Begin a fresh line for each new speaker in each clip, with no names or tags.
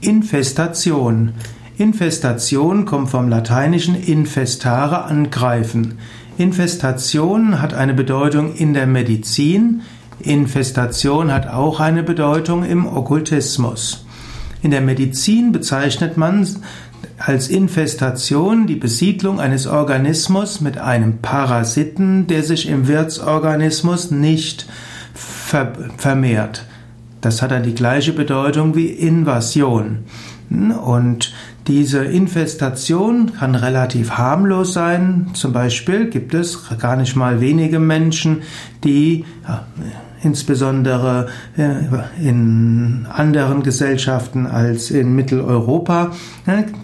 Infestation. Infestation kommt vom lateinischen infestare angreifen. Infestation hat eine Bedeutung in der Medizin. Infestation hat auch eine Bedeutung im Okkultismus. In der Medizin bezeichnet man als Infestation die Besiedlung eines Organismus mit einem Parasiten, der sich im Wirtsorganismus nicht vermehrt. Das hat dann die gleiche Bedeutung wie Invasion. Und diese Infestation kann relativ harmlos sein. Zum Beispiel gibt es gar nicht mal wenige Menschen, die ja, insbesondere äh, in anderen Gesellschaften als in Mitteleuropa,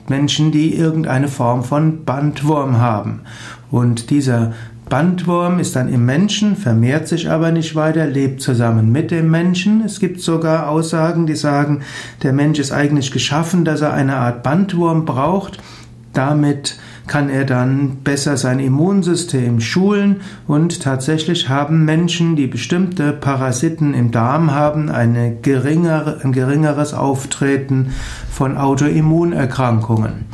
Menschen, die irgendeine Form von Bandwurm haben. Und dieser Bandwurm ist dann im Menschen, vermehrt sich aber nicht weiter, lebt zusammen mit dem Menschen. Es gibt sogar Aussagen, die sagen, der Mensch ist eigentlich geschaffen, dass er eine Art Bandwurm braucht. Damit kann er dann besser sein Immunsystem schulen und tatsächlich haben Menschen, die bestimmte Parasiten im Darm haben, eine geringere, ein geringeres Auftreten von Autoimmunerkrankungen.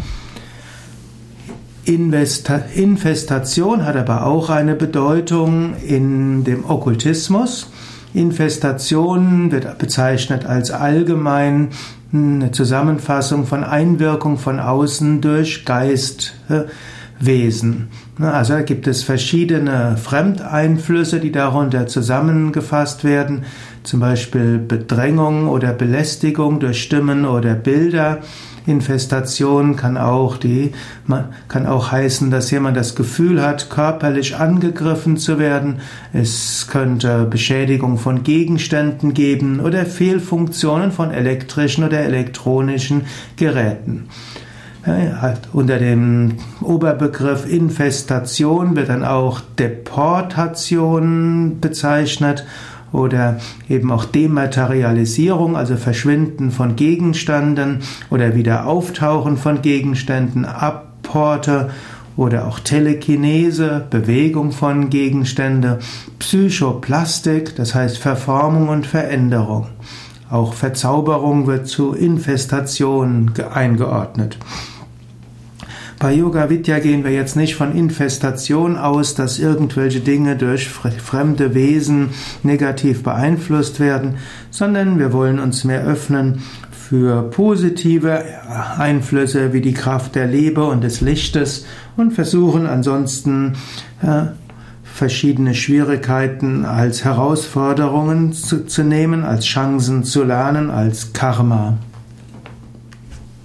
Infestation hat aber auch eine Bedeutung in dem Okkultismus. Infestation wird bezeichnet als allgemein eine Zusammenfassung von Einwirkung von außen durch Geistwesen. Also gibt es verschiedene Fremdeinflüsse, die darunter zusammengefasst werden, zum Beispiel Bedrängung oder Belästigung durch Stimmen oder Bilder. Infestation kann auch die, kann auch heißen, dass jemand das Gefühl hat, körperlich angegriffen zu werden. Es könnte Beschädigung von Gegenständen geben oder Fehlfunktionen von elektrischen oder elektronischen Geräten. Unter dem Oberbegriff Infestation wird dann auch Deportation bezeichnet oder eben auch Dematerialisierung, also Verschwinden von Gegenständen oder wieder Auftauchen von Gegenständen, Apporte oder auch Telekinese, Bewegung von Gegenstände, Psychoplastik, das heißt Verformung und Veränderung. Auch Verzauberung wird zu Infestation eingeordnet. Bei Yoga Vidya gehen wir jetzt nicht von Infestation aus, dass irgendwelche Dinge durch fremde Wesen negativ beeinflusst werden, sondern wir wollen uns mehr öffnen für positive Einflüsse wie die Kraft der Liebe und des Lichtes und versuchen ansonsten äh, verschiedene Schwierigkeiten als Herausforderungen zu, zu nehmen, als Chancen zu lernen, als Karma.